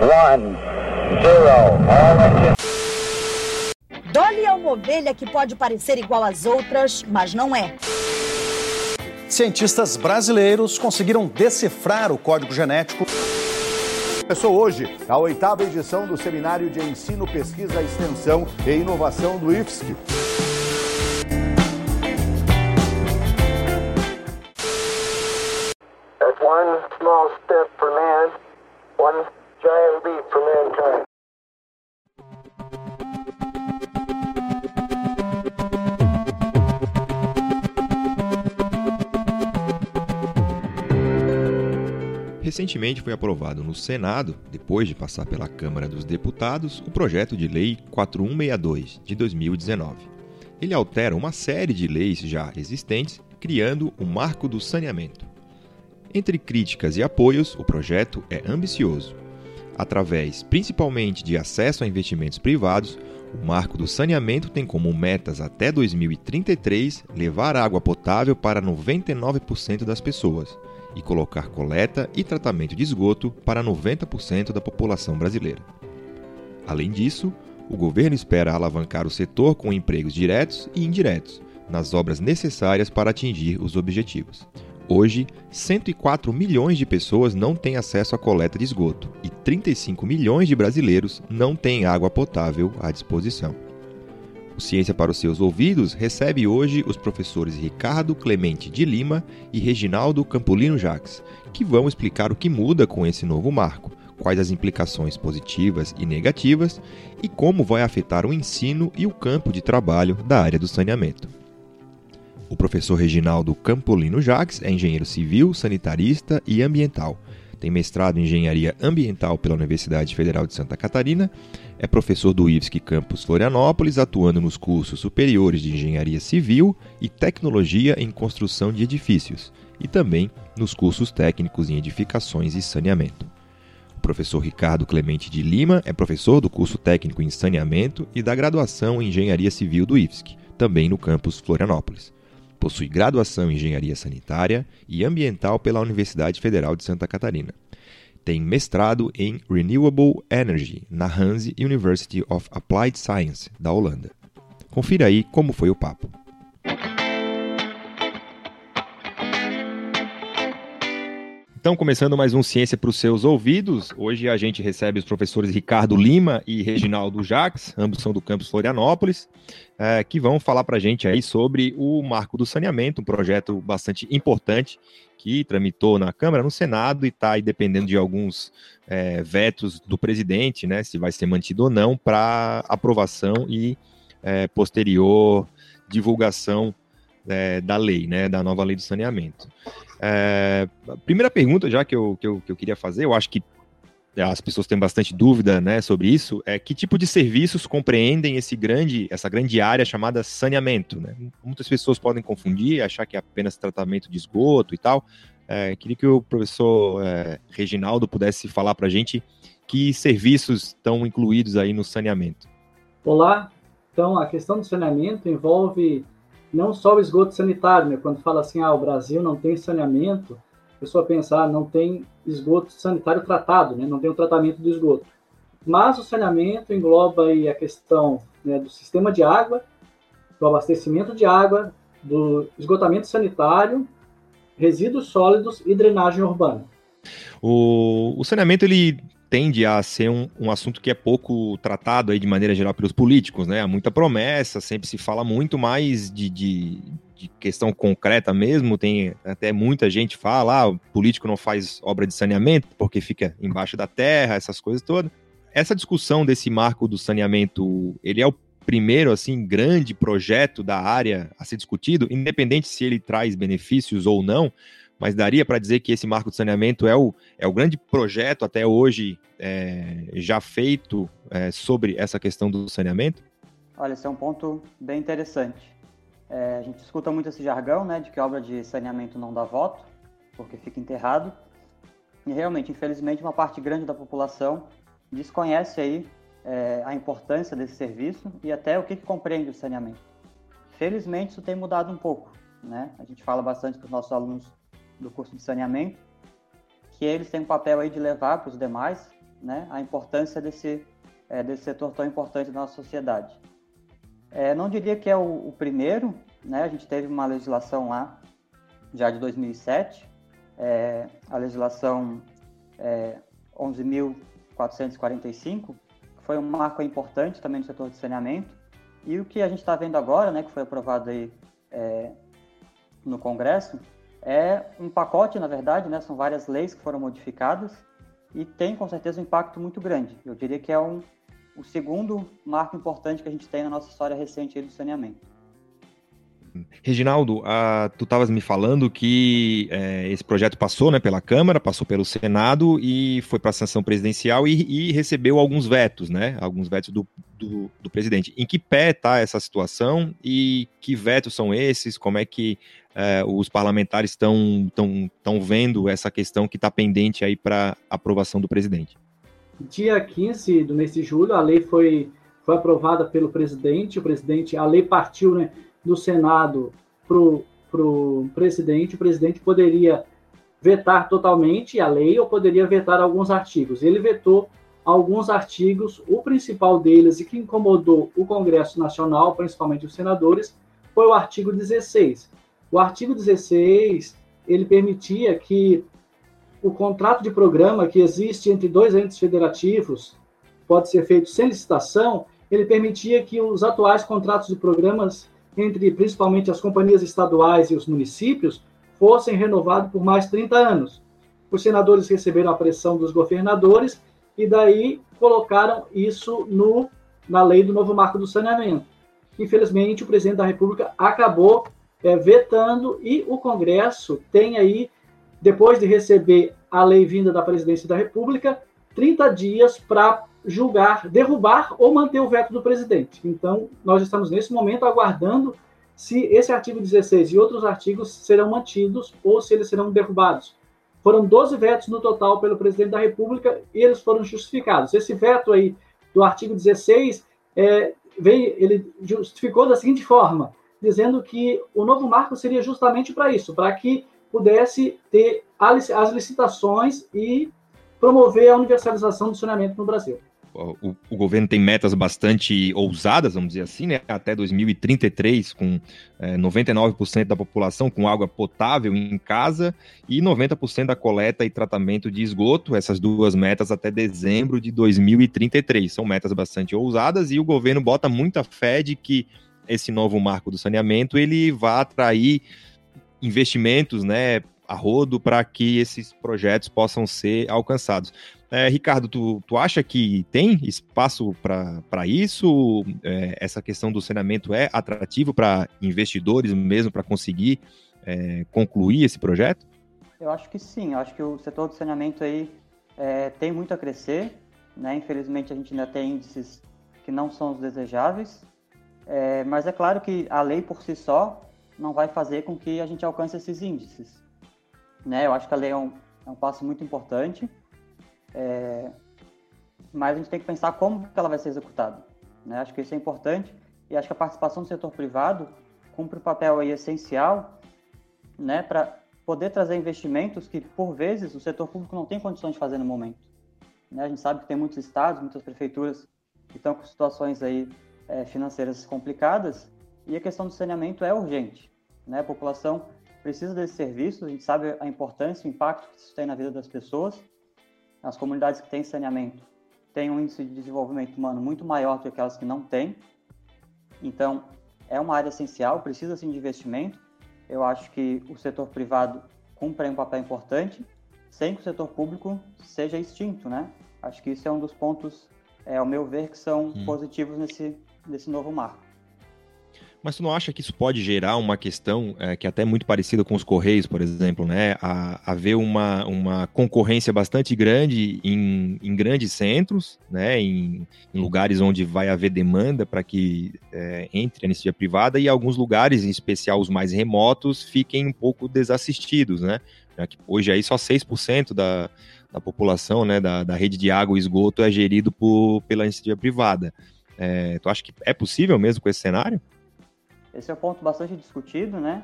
one, zero. All engine. Dolly é uma ovelha que pode parecer igual às outras, mas não é. Cientistas brasileiros conseguiram decifrar o código genético. Começou hoje a oitava edição do Seminário de Ensino, Pesquisa, Extensão e Inovação do IFSC. Recentemente foi aprovado no Senado, depois de passar pela Câmara dos Deputados, o projeto de lei 4162 de 2019. Ele altera uma série de leis já existentes, criando o Marco do Saneamento. Entre críticas e apoios, o projeto é ambicioso. Através principalmente de acesso a investimentos privados, o Marco do Saneamento tem como metas até 2033 levar água potável para 99% das pessoas e colocar coleta e tratamento de esgoto para 90% da população brasileira. Além disso, o governo espera alavancar o setor com empregos diretos e indiretos nas obras necessárias para atingir os objetivos. Hoje, 104 milhões de pessoas não têm acesso à coleta de esgoto e 35 milhões de brasileiros não têm água potável à disposição. O Ciência para os Seus Ouvidos recebe hoje os professores Ricardo Clemente de Lima e Reginaldo Campolino Jacques, que vão explicar o que muda com esse novo marco, quais as implicações positivas e negativas e como vai afetar o ensino e o campo de trabalho da área do saneamento. O professor Reginaldo Campolino Jacques é engenheiro civil, sanitarista e ambiental. Tem mestrado em engenharia ambiental pela Universidade Federal de Santa Catarina, é professor do IFSC Campus Florianópolis, atuando nos cursos superiores de engenharia civil e tecnologia em construção de edifícios, e também nos cursos técnicos em edificações e saneamento. O professor Ricardo Clemente de Lima é professor do curso técnico em saneamento e da graduação em engenharia civil do IFSC, também no campus Florianópolis. Possui graduação em Engenharia Sanitária e Ambiental pela Universidade Federal de Santa Catarina. Tem mestrado em Renewable Energy na Hanze University of Applied Science, da Holanda. Confira aí como foi o papo. Então, começando mais um Ciência para os seus ouvidos, hoje a gente recebe os professores Ricardo Lima e Reginaldo Jacques, ambos são do campus Florianópolis, é, que vão falar para a gente aí sobre o Marco do Saneamento, um projeto bastante importante que tramitou na Câmara, no Senado e está aí dependendo de alguns é, vetos do presidente, né, se vai ser mantido ou não, para aprovação e é, posterior divulgação é, da lei, né, da nova lei do saneamento. É, primeira pergunta, já que eu, que, eu, que eu queria fazer, eu acho que as pessoas têm bastante dúvida né, sobre isso, é que tipo de serviços compreendem esse grande, essa grande área chamada saneamento. Né? Muitas pessoas podem confundir, achar que é apenas tratamento de esgoto e tal. É, queria que o professor é, Reginaldo pudesse falar para a gente que serviços estão incluídos aí no saneamento. Olá, então a questão do saneamento envolve não só o esgoto sanitário, né? Quando fala assim, ah, o Brasil não tem saneamento, a pessoa pensa, ah, não tem esgoto sanitário tratado, né? Não tem o tratamento do esgoto. Mas o saneamento engloba aí a questão né, do sistema de água, do abastecimento de água, do esgotamento sanitário, resíduos sólidos e drenagem urbana. O, o saneamento ele tende a ser um, um, assunto que é pouco tratado aí de maneira geral pelos políticos, né? Há muita promessa, sempre se fala muito mais de, de, de questão concreta mesmo. Tem até muita gente fala, ah, o político não faz obra de saneamento porque fica embaixo da terra, essas coisas todas. Essa discussão desse marco do saneamento, ele é o primeiro assim grande projeto da área a ser discutido, independente se ele traz benefícios ou não mas daria para dizer que esse marco de saneamento é o, é o grande projeto até hoje é, já feito é, sobre essa questão do saneamento? Olha, esse é um ponto bem interessante. É, a gente escuta muito esse jargão, né, de que obra de saneamento não dá voto, porque fica enterrado. E realmente, infelizmente, uma parte grande da população desconhece aí é, a importância desse serviço e até o que, que compreende o saneamento. Felizmente, isso tem mudado um pouco, né? A gente fala bastante com os nossos alunos do curso de saneamento, que eles têm um papel aí de levar para os demais né, a importância desse, é, desse setor tão importante da nossa sociedade. É, não diria que é o, o, primeiro, né, a gente teve uma legislação lá já de 2007, é, a legislação é, 11.445, que foi um marco importante também no setor de saneamento, e o que a gente está vendo agora, né, que foi aprovado aí é, no Congresso, é um pacote, na verdade, né, são várias leis que foram modificadas e tem com certeza um impacto muito grande. Eu diria que é um, o segundo marco importante que a gente tem na nossa história recente do saneamento. Reginaldo, ah, tu estavas me falando que é, esse projeto passou né, pela Câmara, passou pelo Senado e foi para a sanção presidencial e, e, recebeu alguns vetos, né? Alguns vetos do, do, do presidente. Em que pé está essa situação e que vetos são esses? Como é que é, os parlamentares estão tão, tão vendo essa questão que está pendente aí para aprovação do presidente? Dia 15 do mês de julho, a lei foi, foi aprovada pelo presidente. O presidente, a lei partiu, né? do Senado para o presidente, o presidente poderia vetar totalmente a lei ou poderia vetar alguns artigos. Ele vetou alguns artigos, o principal deles e que incomodou o Congresso Nacional, principalmente os senadores, foi o artigo 16. O artigo 16, ele permitia que o contrato de programa que existe entre dois entes federativos pode ser feito sem licitação, ele permitia que os atuais contratos de programas entre principalmente as companhias estaduais e os municípios fossem renovados por mais 30 anos. Os senadores receberam a pressão dos governadores e daí colocaram isso no, na lei do novo marco do saneamento. Infelizmente, o presidente da República acabou é, vetando e o Congresso tem aí, depois de receber a lei vinda da presidência da República, 30 dias para julgar, derrubar ou manter o veto do presidente. Então, nós estamos nesse momento aguardando se esse artigo 16 e outros artigos serão mantidos ou se eles serão derrubados. Foram 12 vetos no total pelo presidente da República e eles foram justificados. Esse veto aí do artigo 16 é, veio, ele justificou da seguinte forma, dizendo que o novo marco seria justamente para isso, para que pudesse ter as licitações e promover a universalização do saneamento no Brasil o, o, governo tem metas bastante ousadas, vamos dizer assim, né? Até 2033, com é, 99% da população com água potável em casa e 90% da coleta e tratamento de esgoto, essas duas metas até dezembro de 2033. São metas bastante ousadas e o governo bota muita fé de que esse novo marco do saneamento ele vai atrair investimentos, né, a rodo para que esses projetos possam ser alcançados. É, Ricardo, tu, tu acha que tem espaço para isso? É, essa questão do saneamento é atrativo para investidores mesmo para conseguir é, concluir esse projeto? Eu acho que sim. Eu acho que o setor do saneamento aí é, tem muito a crescer. Né? Infelizmente, a gente ainda tem índices que não são os desejáveis. É, mas é claro que a lei por si só não vai fazer com que a gente alcance esses índices. Né? Eu acho que a lei é um, é um passo muito importante é, mas a gente tem que pensar como que ela vai ser executada. Né? Acho que isso é importante e acho que a participação do setor privado cumpre um papel aí essencial né, para poder trazer investimentos que, por vezes, o setor público não tem condições de fazer no momento. Né? A gente sabe que tem muitos estados, muitas prefeituras que estão com situações aí é, financeiras complicadas e a questão do saneamento é urgente. Né? A população precisa desses serviços, a gente sabe a importância, o impacto que isso tem na vida das pessoas as comunidades que têm saneamento têm um índice de desenvolvimento humano muito maior do que aquelas que não têm. Então, é uma área essencial, precisa sim de investimento. Eu acho que o setor privado cumpre um papel importante, sem que o setor público seja extinto, né? Acho que isso é um dos pontos, é, ao meu ver, que são hum. positivos nesse, nesse novo marco. Mas tu não acha que isso pode gerar uma questão é, que é até muito parecida com os Correios, por exemplo, né? A, haver uma, uma concorrência bastante grande em, em grandes centros, né? Em, em, lugares onde vai haver demanda para que é, entre a anistia privada e alguns lugares, em especial os mais remotos, fiquem um pouco desassistidos, né? Hoje aí só 6% da, da população, né, da, da rede de água e esgoto é gerido por, pela iniciativa privada. É, tu acha que é possível mesmo com esse cenário? Esse é um ponto bastante discutido, né?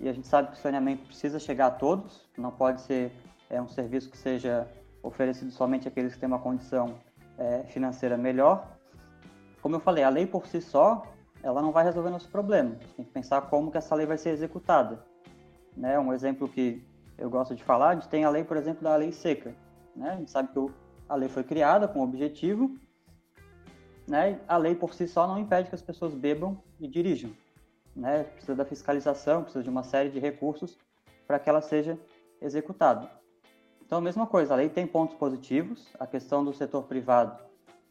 E a gente sabe que o saneamento precisa chegar a todos, não pode ser é, um serviço que seja oferecido somente àqueles que têm uma condição é, financeira melhor. Como eu falei, a lei por si só, ela não vai resolver nosso problema. Tem que pensar como que essa lei vai ser executada. Né? Um exemplo que eu gosto de falar, a gente tem a lei, por exemplo, da lei seca. Né? A gente sabe que a lei foi criada com o objetivo, né? a lei por si só não impede que as pessoas bebam e dirijam. Né? Precisa da fiscalização, precisa de uma série de recursos para que ela seja executada. Então, a mesma coisa, a lei tem pontos positivos, a questão do setor privado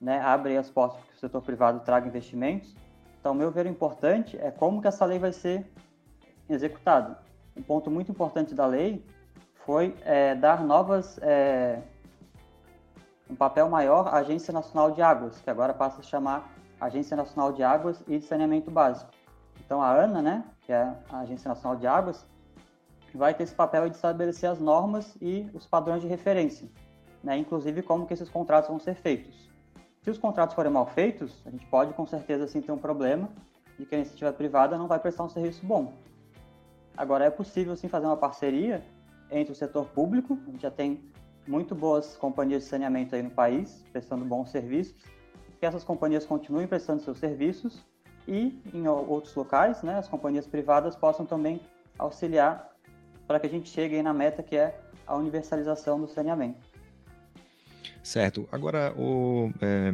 né, abre as portas para que o setor privado traga investimentos. Então, meu ver, o importante é como que essa lei vai ser executada. Um ponto muito importante da lei foi é, dar novas é, um papel maior à Agência Nacional de Águas, que agora passa a chamar Agência Nacional de Águas e de Saneamento Básico. Então a ANA, né, que é a Agência Nacional de Águas, vai ter esse papel de estabelecer as normas e os padrões de referência, né, inclusive como que esses contratos vão ser feitos. Se os contratos forem mal feitos, a gente pode com certeza sim ter um problema de que a iniciativa privada não vai prestar um serviço bom. Agora é possível sim fazer uma parceria entre o setor público, a gente já tem muito boas companhias de saneamento aí no país, prestando bons serviços, que essas companhias continuem prestando seus serviços e em outros locais, né, as companhias privadas possam também auxiliar para que a gente chegue na meta que é a universalização do saneamento. Certo. Agora, o é,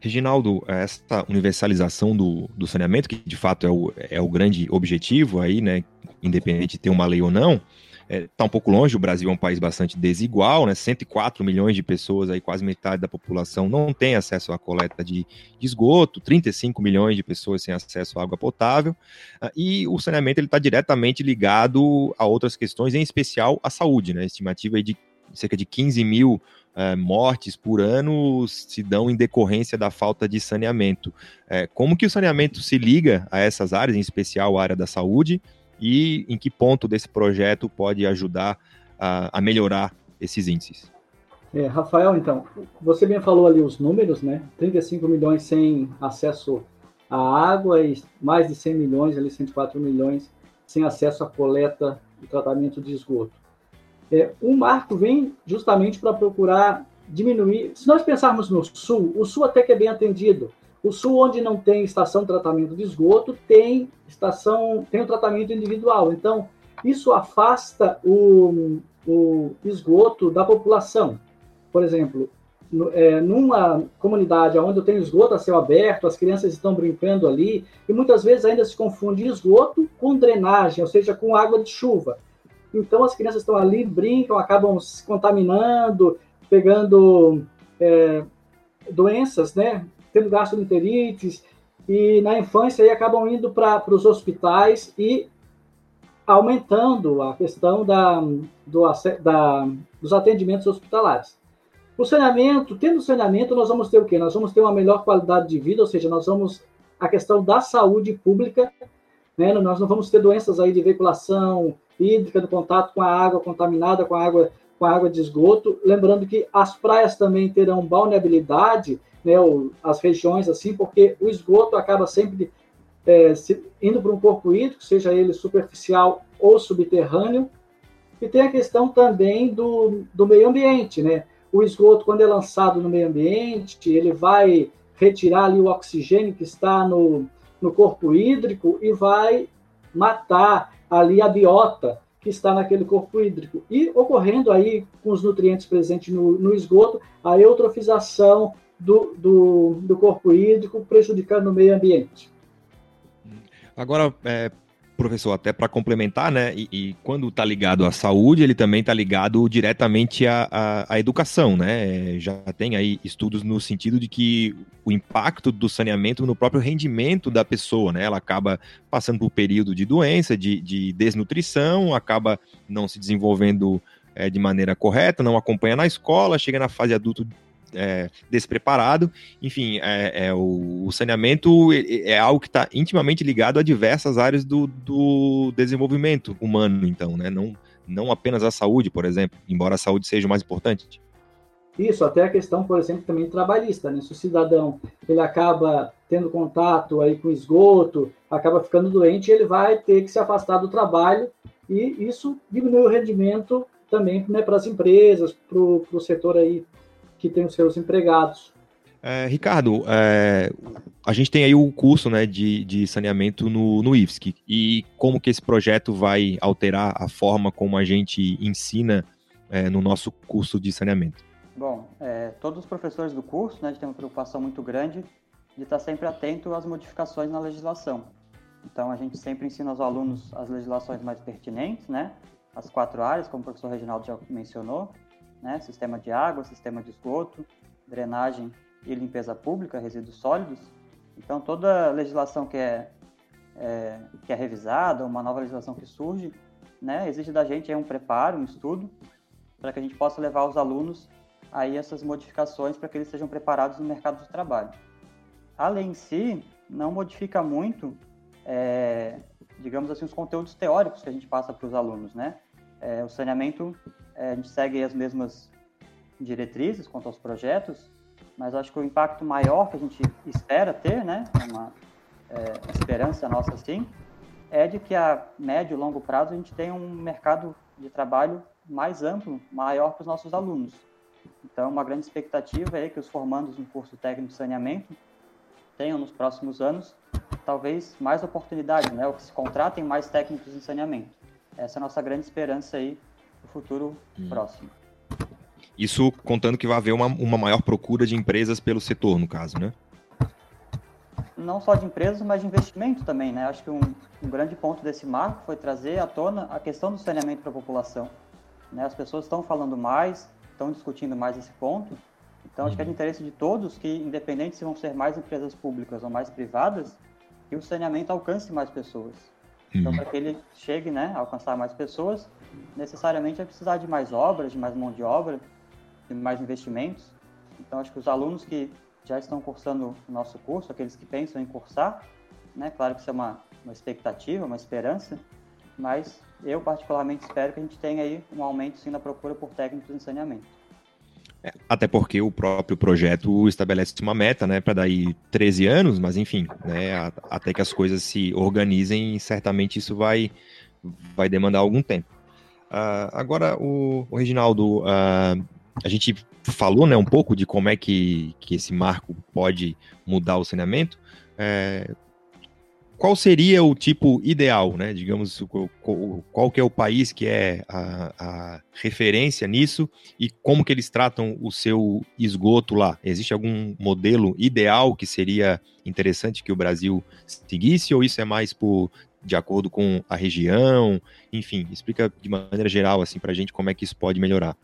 Reginaldo, essa universalização do, do saneamento, que de fato é o, é o grande objetivo aí, né, independente de ter uma lei ou não, está é, tá um pouco longe, o Brasil é um país bastante desigual, né? 104 milhões de pessoas, aí quase metade da população não tem acesso à coleta de, de esgoto, 35 milhões de pessoas sem acesso à água potável, uh, e o saneamento está diretamente ligado a outras questões, em especial à saúde, né? Estimativa é de cerca de 15 mil uh, mortes por ano se dão em decorrência da falta de saneamento. Uh, como que o saneamento se liga a essas áreas, em especial a área da saúde, e em que ponto desse projeto pode ajudar a, a melhorar esses índices? É, Rafael, então, você bem falou ali os números, né? 35 milhões sem acesso à água e mais de 100 milhões, ali 104 milhões, sem acesso à coleta e tratamento de esgoto. É, o marco vem justamente para procurar diminuir. Se nós pensarmos no Sul, o Sul até que é bem atendido. O sul, onde não tem estação de tratamento de esgoto, tem estação, tem o tratamento individual. Então, isso afasta o, o esgoto da população. Por exemplo, é, numa comunidade onde eu tenho esgoto a céu aberto, as crianças estão brincando ali, e muitas vezes ainda se confunde esgoto com drenagem, ou seja, com água de chuva. Então as crianças estão ali, brincam, acabam se contaminando, pegando é, doenças, né? Tendo gastroenterites, e na infância aí acabam indo para os hospitais e aumentando a questão da, do, da, dos atendimentos hospitalares. O saneamento, tendo saneamento, nós vamos ter o quê? Nós vamos ter uma melhor qualidade de vida, ou seja, nós vamos a questão da saúde pública, né? Nós não vamos ter doenças aí de veiculação hídrica, do contato com a água contaminada, com a água com a água de esgoto. Lembrando que as praias também terão balneabilidade né, as regiões assim, porque o esgoto acaba sempre é, se, indo para um corpo hídrico, seja ele superficial ou subterrâneo, e tem a questão também do, do meio ambiente, né? O esgoto, quando é lançado no meio ambiente, ele vai retirar ali o oxigênio que está no, no corpo hídrico e vai matar ali a biota que está naquele corpo hídrico. E ocorrendo aí com os nutrientes presentes no, no esgoto, a eutrofização do, do, do corpo hídrico, prejudicando o meio ambiente. Agora, é, professor, até para complementar, né? E, e quando está ligado à saúde, ele também está ligado diretamente à, à, à, educação, né? Já tem aí estudos no sentido de que o impacto do saneamento no próprio rendimento da pessoa, né? Ela acaba passando por um período de doença, de, de desnutrição, acaba não se desenvolvendo é, de maneira correta, não acompanha na escola, chega na fase adulto é, despreparado. Enfim, é, é o, saneamento é, é algo que está intimamente ligado a diversas áreas do, do, desenvolvimento humano, então, né? Não, não apenas a saúde, por exemplo, embora a saúde seja o mais importante. Isso, até a questão, por exemplo, também trabalhista, né? Se o cidadão ele acaba tendo contato aí com esgoto, acaba ficando doente, ele vai ter que se afastar do trabalho e isso diminui o rendimento também né, para as empresas, para o setor aí que tem os seus empregados. É, Ricardo, é, a gente tem aí o curso né, de, de saneamento no, no IFSC e como que esse projeto vai alterar a forma como a gente ensina é, no nosso curso de saneamento? Bom, é, todos os professores do curso né, têm uma preocupação muito grande de estar sempre atento às modificações na legislação. Então, a gente sempre ensina aos alunos as legislações mais pertinentes, né? As quatro áreas, como o professor Reginaldo já mencionou, né? Sistema de água, sistema de esgoto, drenagem e limpeza pública, resíduos sólidos. Então, toda legislação que é, é, que é revisada, uma nova legislação que surge, né, exige da gente um preparo, um estudo, para que a gente possa levar os alunos aí essas modificações para que eles sejam preparados no mercado de trabalho. A lei em si não modifica muito, é, digamos assim, os conteúdos teóricos que a gente passa para os alunos, né? É, o saneamento, é, a gente segue as mesmas diretrizes quanto aos projetos, mas acho que o impacto maior que a gente espera ter, né, uma é, esperança nossa assim, é de que a médio e longo prazo a gente tenha um mercado de trabalho mais amplo, maior para os nossos alunos. Então, uma grande expectativa é que os formandos no curso técnico de saneamento tenham nos próximos anos talvez mais oportunidades, né, ou que se contratem mais técnicos em saneamento. Essa é a nossa grande esperança aí no futuro hum. próximo. Isso contando que vai haver uma, uma maior procura de empresas pelo setor, no caso, né? Não só de empresas, mas de investimento também, né? Acho que um, um grande ponto desse marco foi trazer à tona a questão do saneamento para a população. Né? As pessoas estão falando mais, estão discutindo mais esse ponto. Então, acho que é de uhum. interesse de todos que, independente se vão ser mais empresas públicas ou mais privadas, que o saneamento alcance mais pessoas. Então, uhum. para que ele chegue né, a alcançar mais pessoas, necessariamente vai precisar de mais obras, de mais mão de obra, mais investimentos. Então, acho que os alunos que já estão cursando o nosso curso, aqueles que pensam em cursar, né, claro que isso é uma, uma expectativa, uma esperança, mas eu particularmente espero que a gente tenha aí um aumento sim na procura por técnicos em saneamento. Até porque o próprio projeto estabelece uma meta, né, para daí 13 anos, mas enfim, né, até que as coisas se organizem, certamente isso vai, vai demandar algum tempo. Uh, agora, o, o Reginaldo, uh, a gente falou né, um pouco de como é que, que esse marco pode mudar o saneamento. É, qual seria o tipo ideal, né? Digamos, qual, que é o país que é a, a, referência nisso e como que eles tratam o seu esgoto lá? Existe algum modelo ideal que seria interessante que o Brasil seguisse ou isso é mais por de acordo com a região? Enfim, explica de maneira geral assim para a gente como é que isso pode melhorar.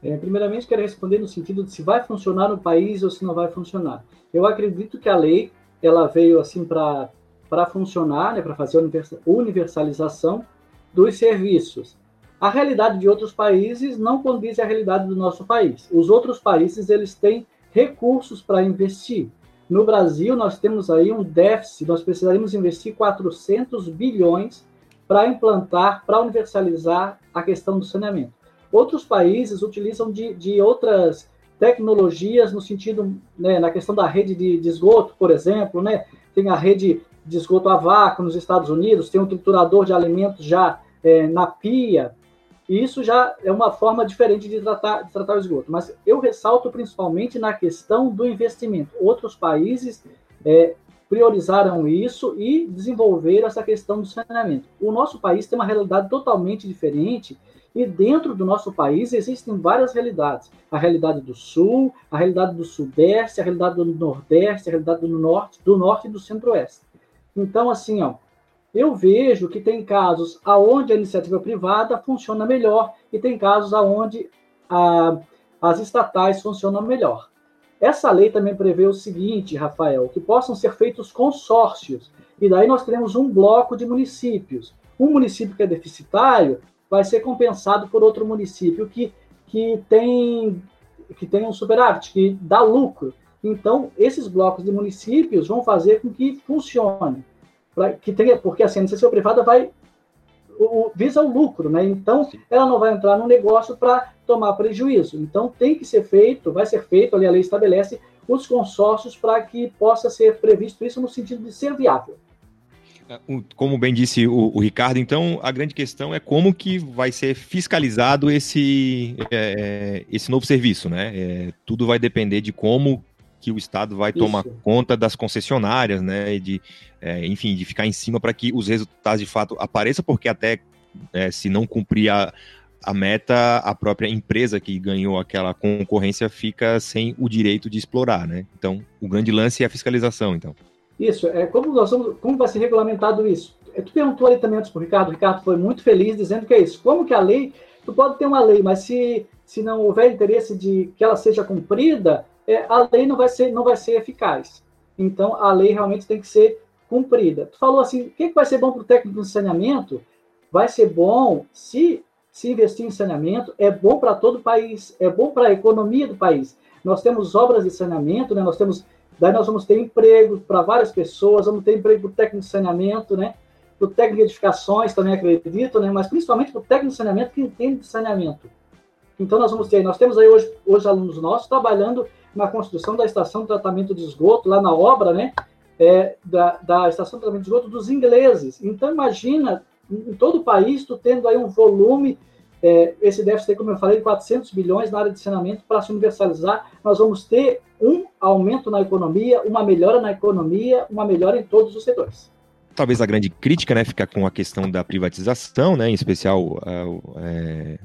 É, primeiramente, quero responder no sentido de se vai funcionar no país ou se não vai funcionar. Eu acredito que a lei ela veio assim para funcionar, né, para fazer a universalização dos serviços. A realidade de outros países não condiz à realidade do nosso país. Os outros países eles têm recursos para investir. No Brasil nós temos aí um déficit, nós precisaríamos investir 400 bilhões para implantar, para universalizar a questão do saneamento. Outros países utilizam de, de outras tecnologias no sentido, né, na questão da rede de, de, esgoto, por exemplo, né, tem a rede de esgoto a vácuo nos Estados Unidos, tem um triturador de alimentos já é, na pia, e isso já é uma forma diferente de tratar, de tratar o esgoto. Mas eu ressalto principalmente na questão do investimento. Outros países é, priorizaram isso e desenvolveram essa questão do saneamento. O nosso país tem uma realidade totalmente diferente e dentro do nosso país existem várias realidades. A realidade do sul, a realidade do sudeste, a realidade do nordeste, a realidade do norte, do norte e do centro-oeste. Então, assim, ó, eu vejo que tem casos aonde a iniciativa privada funciona melhor e tem casos aonde a, as estatais funcionam melhor. Essa lei também prevê o seguinte, Rafael, que possam ser feitos consórcios, e daí nós teremos um bloco de municípios. Um município que é deficitário vai ser compensado por outro município que, que, tem, que tem um superávit, que dá lucro. Então, esses blocos de municípios vão fazer com que funcione. Que tenha, porque assim, a iniciativa privada vai o, visa o lucro, né? Então, Sim. ela não vai entrar no negócio para tomar prejuízo. Então, tem que ser feito, vai ser feito, ali a lei estabelece os consórcios para que possa ser previsto isso no sentido de ser viável. Como bem disse o, o, Ricardo, então a grande questão é como que vai ser fiscalizado esse, é, esse novo serviço, né? É, tudo vai depender de como que o Estado vai Isso. tomar conta das concessionárias, né? E de, é, enfim, de ficar em cima para que os resultados de fato apareçam, porque até é, se não cumprir a, a meta, a própria empresa que ganhou aquela concorrência fica sem o direito de explorar, né? Então, o grande lance é a fiscalização, então. Isso, é, como, nós como vai ser regulamentado isso? É, tu perguntou ali também antes para o Ricardo, o Ricardo foi muito feliz dizendo que é isso. Como que a lei, tu pode ter uma lei, mas se, se não houver interesse de que ela seja cumprida, é, a lei não vai, ser, não vai ser eficaz. Então, a lei realmente tem que ser cumprida. Tu falou assim, o que, que vai ser bom para o técnico de saneamento? Vai ser bom se se investir em saneamento, é bom para todo o país, é bom para a economia do país. Nós temos obras de saneamento, né? nós temos Daí nós vamos ter emprego para várias pessoas, vamos ter emprego para o técnico de saneamento, né? Para o técnico de edificações, também acredito, né? Mas principalmente para o técnico de saneamento que entende de saneamento. Então nós vamos ter, nós temos aí hoje, hoje alunos nossos trabalhando na construção da estação de tratamento de esgoto, lá na obra, né? É, da, da estação de tratamento de esgoto dos ingleses. Então imagina, em todo o país, tu tendo aí um volume é, esse déficit, como eu falei, de 400 bilhões na área de saneamento para se universalizar, nós vamos ter um aumento na economia, uma melhora na economia, uma melhora em todos os setores. Talvez a grande crítica, né, fica com a questão da privatização, né, em especial a, é,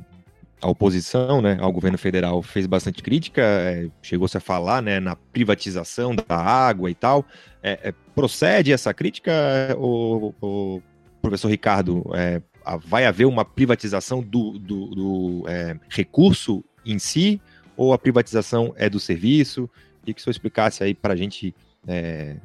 a oposição, né, ao governo federal fez bastante crítica, é, chegou-se a falar, né, na privatização da água e tal. É, é procede essa crítica, o, o professor Ricardo? É, vai haver uma privatização do, do, do é, recurso em si ou a privatização é do serviço? E que o senhor explicasse aí para a gente é,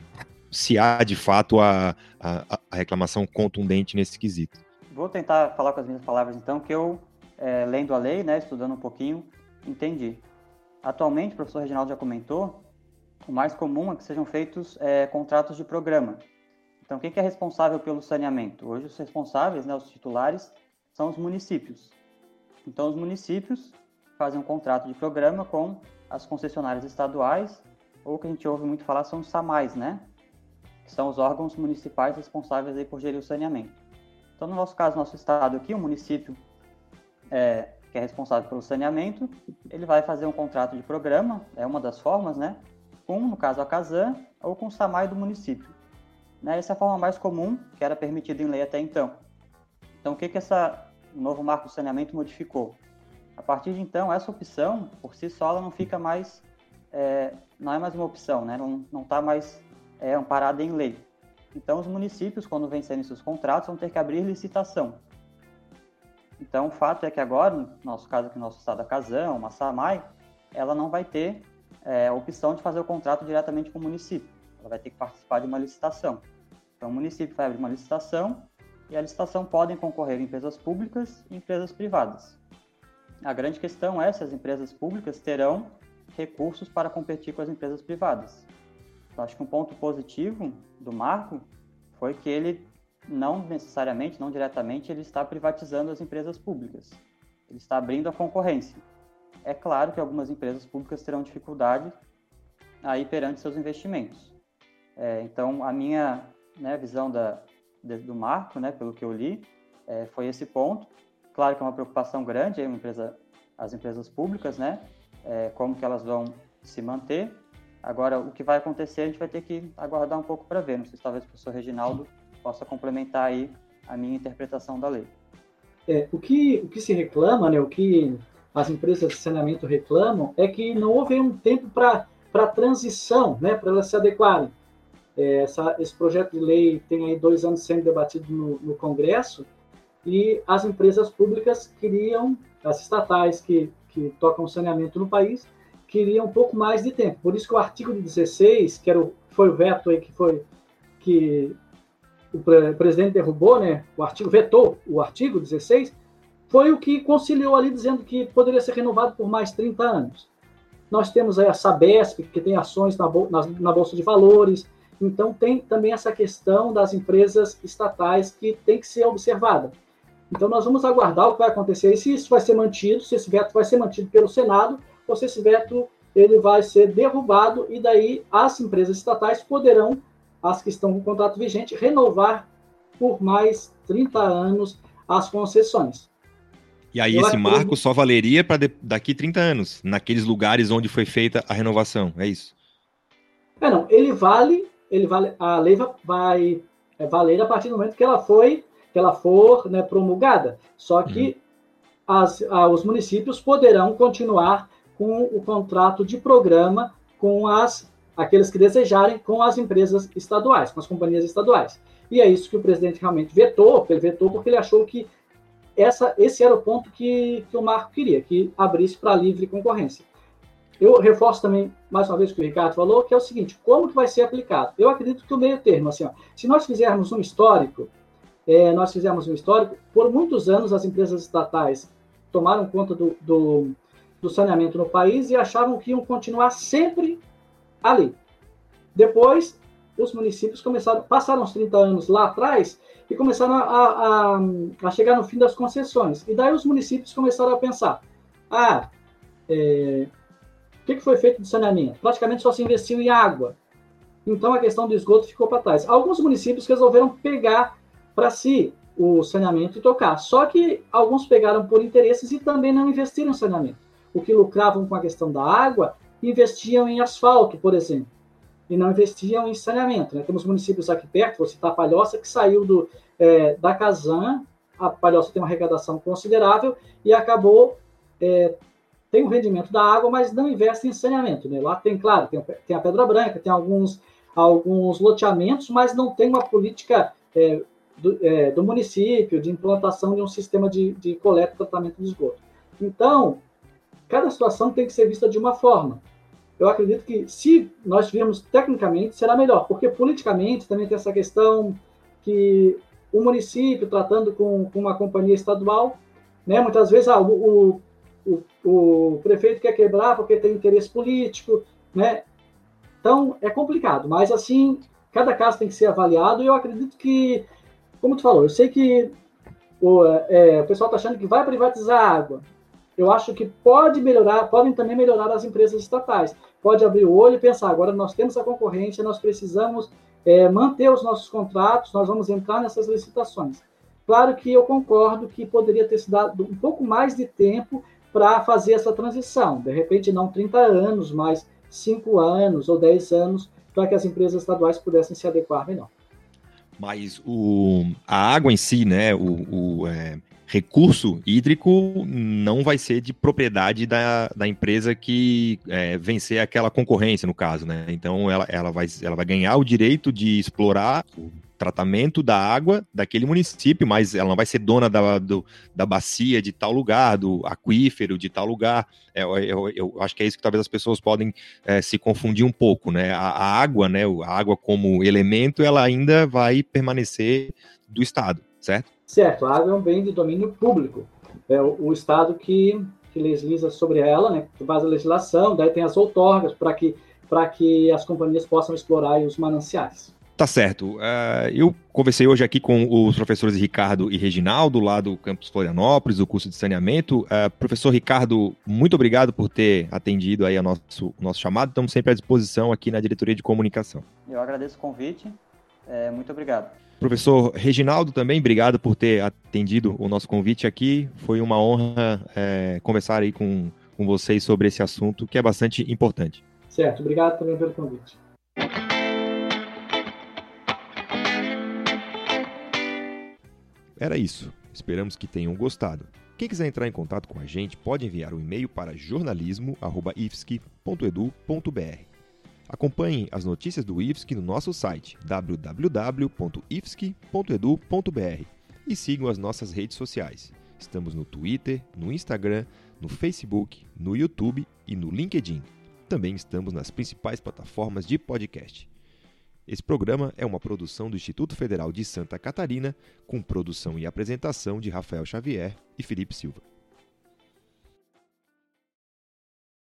se há de fato a, a, a, reclamação contundente nesse quesito. Vou tentar falar com as minhas palavras então, que eu, é, lendo a lei, né, estudando um pouquinho, entendi. Atualmente, o professor Reginaldo já comentou, o mais comum é que sejam feitos é, contratos de programa, então, quem que é responsável pelo saneamento? Hoje, os responsáveis, né, os titulares, são os municípios. Então, os municípios fazem um contrato de programa com as concessionárias estaduais, ou que a gente ouve muito falar são os SAMAIs, né? Que são os órgãos municipais responsáveis aí por gerir o saneamento. Então, no nosso caso, nosso estado aqui, o município é, que é responsável pelo saneamento, ele vai fazer um contrato de programa, é uma das formas, né? Com, no caso, a Casan ou com o SAMAI do município. Né? Essa é a forma mais comum que era permitida em lei até então. Então, o que, que essa novo marco do saneamento modificou? A partir de então, essa opção, por si só, ela não fica mais, é, não é mais uma opção, né? não está mais é, amparada em lei. Então, os municípios, quando vencerem seus contratos, vão ter que abrir licitação. Então, o fato é que agora, no nosso caso aqui, nosso estado, a Casão, SAMAI, ela não vai ter é, a opção de fazer o contrato diretamente com o município ela vai ter que participar de uma licitação. Então, o município vai abrir uma licitação e a licitação podem concorrer empresas públicas e empresas privadas. A grande questão é se as empresas públicas terão recursos para competir com as empresas privadas. Então, acho que um ponto positivo do marco foi que ele não necessariamente, não diretamente, ele está privatizando as empresas públicas. Ele está abrindo a concorrência. É claro que algumas empresas públicas terão dificuldade aí perante seus investimentos. É, então, a minha né, visão da, do marco, né, pelo que eu li, é, foi esse ponto. Claro que é uma preocupação grande, uma empresa, as empresas públicas, né, é, como que elas vão se manter. Agora, o que vai acontecer, a gente vai ter que aguardar um pouco para ver. Não sei se talvez o professor Reginaldo possa complementar aí a minha interpretação da lei. É, o, que, o que se reclama, né, o que as empresas de saneamento reclamam, é que não houve um tempo para transição, né, para elas se adequarem. É, essa, esse projeto de lei tem aí dois anos sendo debatido no, no Congresso e as empresas públicas queriam, as estatais que, que tocam saneamento no país, queriam um pouco mais de tempo. Por isso que o artigo 16, que era o, foi o veto aí que foi que o presidente derrubou, né? O artigo vetou o artigo 16, foi o que conciliou ali dizendo que poderia ser renovado por mais 30 anos. Nós temos aí a Sabesp, que tem ações na, na, na Bolsa de Valores, então, tem também essa questão das empresas estatais que tem que ser observada. Então, nós vamos aguardar o que vai acontecer e se isso vai ser mantido, se esse veto vai ser mantido pelo Senado, ou se esse veto ele vai ser derrubado e daí as empresas estatais poderão, as que estão com contrato vigente, renovar por mais 30 anos as concessões. E aí Eu esse acho que- marco só valeria para daqui 30 anos, naqueles lugares onde foi feita a renovação, é isso? É, não, ele vale, ele vale, a lei va- vai é, valer a partir do momento que ela foi, que ela for né, promulgada. Só que as, ah, os municípios poderão continuar com o contrato de programa com as aqueles que desejarem com as empresas estaduais, com as companhias estaduais. E é isso que o presidente realmente vetou, ele vetou porque ele achou que essa, esse era o ponto que, que o Marco queria, que abrisse para livre concorrência. Eu reforço também, mais uma vez, o que o Ricardo falou, que é o seguinte, como que vai ser aplicado? Eu acredito que o meio termo, assim, ó, se nós fizermos um histórico, é, nós fizermos um histórico, por muitos anos as empresas estatais tomaram conta do, do, do saneamento no país e achavam que iam continuar sempre ali. Depois, os municípios começaram, passaram os 30 anos lá atrás e começaram a, a, a chegar no fim das concessões. E daí os municípios começaram a pensar, ah, é, o que foi feito de saneamento? Praticamente só se investiu em água. Então a questão do esgoto ficou para trás. Alguns municípios resolveram pegar para si o saneamento e tocar. Só que alguns pegaram por interesses e também não investiram em saneamento. O que lucravam com a questão da água, investiam em asfalto, por exemplo, e não investiam em saneamento. Né? Temos municípios aqui perto, vou citar Palhoça, que saiu do, é, da Casan, a Palhoça tem uma arrecadação considerável e acabou é, tem o rendimento da água, mas não investe em saneamento. Né? Lá tem, claro, tem, tem a Pedra Branca, tem alguns, alguns loteamentos, mas não tem uma política é, do, é, do, município de implantação de um sistema de, de coleta e tratamento de esgoto. Então, cada situação tem que ser vista de uma forma. Eu acredito que, se nós virmos tecnicamente, será melhor, porque politicamente também tem essa questão que o município, tratando com, com uma companhia estadual, né, muitas vezes ah, o, o, o, prefeito quer quebrar porque tem interesse político, né? Então, é complicado, mas assim, cada caso tem que ser avaliado e eu acredito que, como tu falou, eu sei que o, é, o pessoal está achando que vai privatizar a água. Eu acho que pode melhorar, podem também melhorar as empresas estatais. Pode abrir o olho e pensar, agora nós temos a concorrência, nós precisamos é, manter os nossos contratos, nós vamos entrar nessas licitações. Claro que eu concordo que poderia ter se dado um pouco mais de tempo para fazer essa transição. De repente, não 30 anos, mas 5 anos ou 10 anos, para que as empresas estaduais pudessem se adequar melhor. Mas o, a água em si, né, o, o é, recurso hídrico não vai ser de propriedade da, da empresa que é, vencer aquela concorrência, no caso, né? Então ela, ela, vai, ela vai ganhar o direito de explorar tratamento da água daquele município, mas ela não vai ser dona da, do, da bacia de tal lugar, do aquífero de tal lugar. É, eu, eu, acho que é isso que talvez as pessoas podem é, se confundir um pouco, né? A, a, água, né? A água como elemento, ela ainda vai permanecer do Estado, certo? Certo, a água é um bem de domínio público. É o, o Estado que, que legisla sobre ela, né? Que faz a legislação, daí tem as outorgas para que, que as companhias possam explorar os mananciais. Tá certo. Uh, eu conversei hoje aqui com os professores Ricardo e Reginaldo, lá do campus Florianópolis, do curso de saneamento. Uh, professor Ricardo, muito obrigado por ter atendido aí ao nosso, nosso chamado. Estamos sempre à disposição aqui na diretoria de comunicação. Eu agradeço o convite. É, muito obrigado. Professor Reginaldo, também obrigado por ter atendido o nosso convite aqui. Foi uma honra é, conversar aí com, com vocês sobre esse assunto, que é bastante importante. Certo, obrigado também pelo convite. Era isso. Esperamos que tenham gostado. Quem quiser entrar em contato com a gente pode enviar um e-mail para jornalismo.ifsc.edu.br. Acompanhem as notícias do IFSC no nosso site www.ifsc.edu.br e sigam as nossas redes sociais. Estamos no Twitter, no Instagram, no Facebook, no YouTube e no LinkedIn. Também estamos nas principais plataformas de podcast. Esse programa é uma produção do Instituto Federal de Santa Catarina, com produção e apresentação de Rafael Xavier e Felipe Silva.